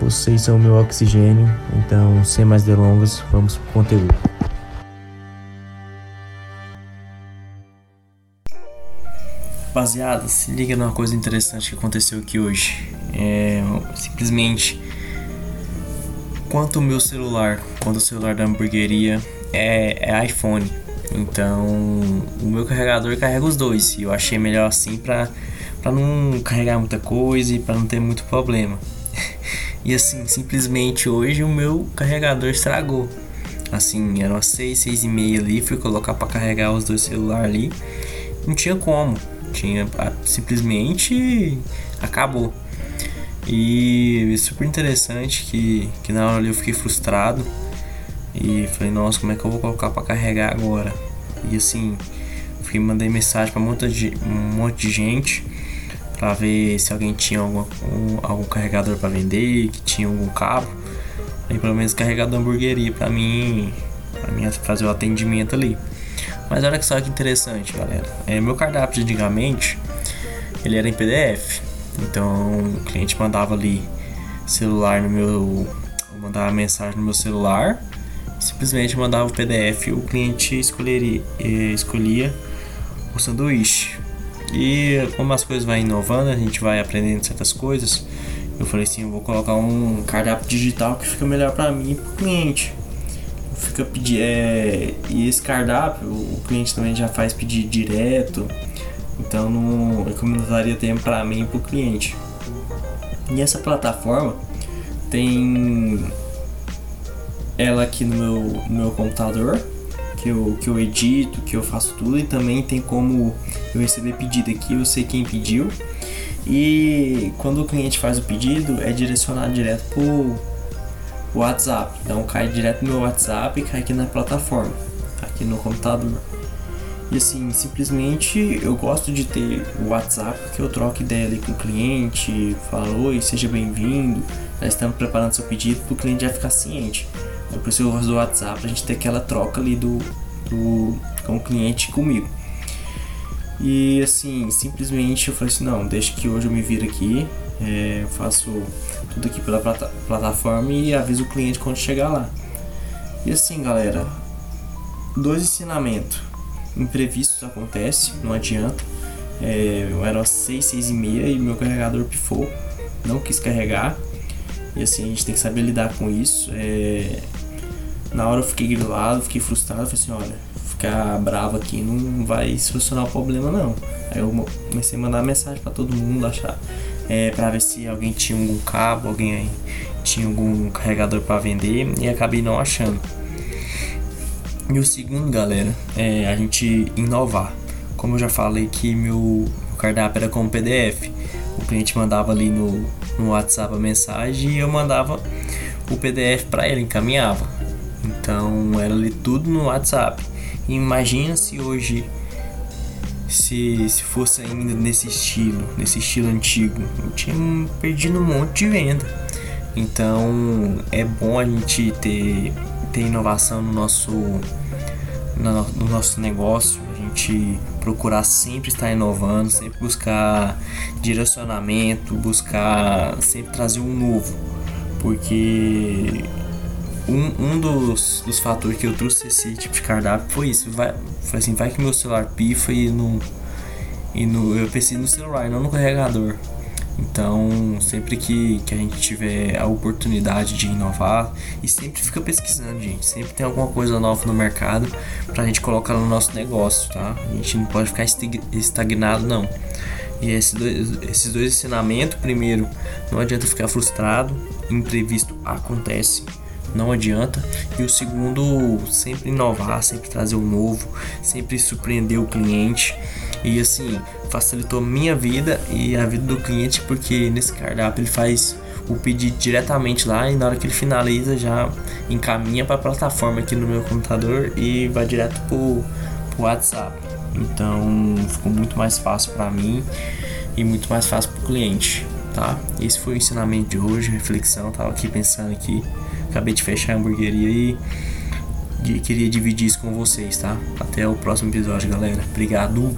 vocês são o meu oxigênio, então sem mais delongas, vamos pro conteúdo. Rapaziada, se liga numa coisa interessante que aconteceu aqui hoje. É simplesmente quanto o meu celular, quando o celular da hamburgueria é, é iPhone. Então o meu carregador carrega os dois. E eu achei melhor assim pra, pra não carregar muita coisa e pra não ter muito problema. E assim, simplesmente hoje o meu carregador estragou. Assim, eram as 6, 6 e meia ali, fui colocar para carregar os dois celulares ali. Não tinha como. Tinha simplesmente acabou. E super interessante que, que na hora ali eu fiquei frustrado. E falei, nossa, como é que eu vou colocar para carregar agora? E assim, fui mandei mensagem para um monte de gente para ver se alguém tinha algum, um, algum carregador para vender, que tinha algum cabo. Aí pelo menos carregar da hamburgueria para mim, para mim fazer o atendimento ali. Mas olha que só que interessante, galera. É, meu cardápio antigamente, ele era em PDF. Então o cliente mandava ali celular no meu, mandava mensagem no meu celular, simplesmente mandava o PDF, o cliente escolheria, eh, escolhia o sanduíche. E como as coisas vão inovando, a gente vai aprendendo certas coisas. Eu falei assim, eu vou colocar um cardápio digital que fica melhor para mim e pro cliente. Fica pedir é, e esse cardápio o cliente também já faz pedir direto. Então não economizaria tempo para mim e pro cliente. E essa plataforma tem ela aqui no meu, no meu computador que eu, que eu edito, que eu faço tudo e também tem como eu receber pedido aqui, eu sei quem pediu. E quando o cliente faz o pedido, é direcionado direto pro WhatsApp. Então cai direto no meu WhatsApp e cai aqui na plataforma, aqui no computador. E assim, simplesmente eu gosto de ter o WhatsApp que eu troco ideia ali com o cliente, falo, oi, seja bem-vindo, nós estamos preparando seu pedido para o cliente já ficar ciente. É por isso eu o WhatsApp pra gente ter aquela troca ali do, do com o cliente comigo. E assim, simplesmente eu falei assim, não, deixa que hoje eu me viro aqui, é, eu faço tudo aqui pela plata plataforma e aviso o cliente quando chegar lá. E assim, galera, dois ensinamentos. Imprevistos acontece, não adianta. É, eu era às 6, 6 e meia e meu carregador pifou, não quis carregar. E assim, a gente tem que saber lidar com isso. É, na hora eu fiquei grilado, fiquei frustrado, falei assim, olha, ficar bravo aqui não vai solucionar o problema não. Aí eu comecei a mandar mensagem para todo mundo achar, é, para ver se alguém tinha algum cabo, alguém tinha algum carregador para vender e acabei não achando. E o segundo, galera, é a gente inovar. Como eu já falei que meu cardápio era como PDF, o cliente mandava ali no, no WhatsApp a mensagem e eu mandava o PDF para ele, encaminhava. Então era ali tudo no WhatsApp. imagina se hoje se, se fosse ainda nesse estilo, nesse estilo antigo, eu tinha perdido um monte de venda. Então é bom a gente ter, ter inovação no nosso, no, no nosso negócio, a gente procurar sempre estar inovando, sempre buscar direcionamento, buscar sempre trazer um novo, porque um, um dos, dos fatores que eu trouxe esse tipo de cardápio foi isso. Vai, foi assim, vai que meu celular pifa e no, e no eu pensei no celular, não no carregador. Então, sempre que, que a gente tiver a oportunidade de inovar, e sempre fica pesquisando, gente. Sempre tem alguma coisa nova no mercado pra gente colocar no nosso negócio, tá? A gente não pode ficar estagnado, não. E esses dois, esses dois ensinamentos, primeiro, não adianta ficar frustrado, imprevisto acontece não adianta. E o segundo, sempre inovar, sempre trazer o novo, sempre surpreender o cliente. E assim, facilitou minha vida e a vida do cliente, porque nesse cardápio ele faz o pedido diretamente lá e na hora que ele finaliza já encaminha para a plataforma aqui no meu computador e vai direto pro, pro WhatsApp. Então ficou muito mais fácil para mim e muito mais fácil para o cliente, tá? Esse foi o ensinamento de hoje, reflexão, tava aqui pensando aqui, acabei de fechar a hamburgueria e queria dividir isso com vocês, tá? Até o próximo episódio, galera. Obrigado.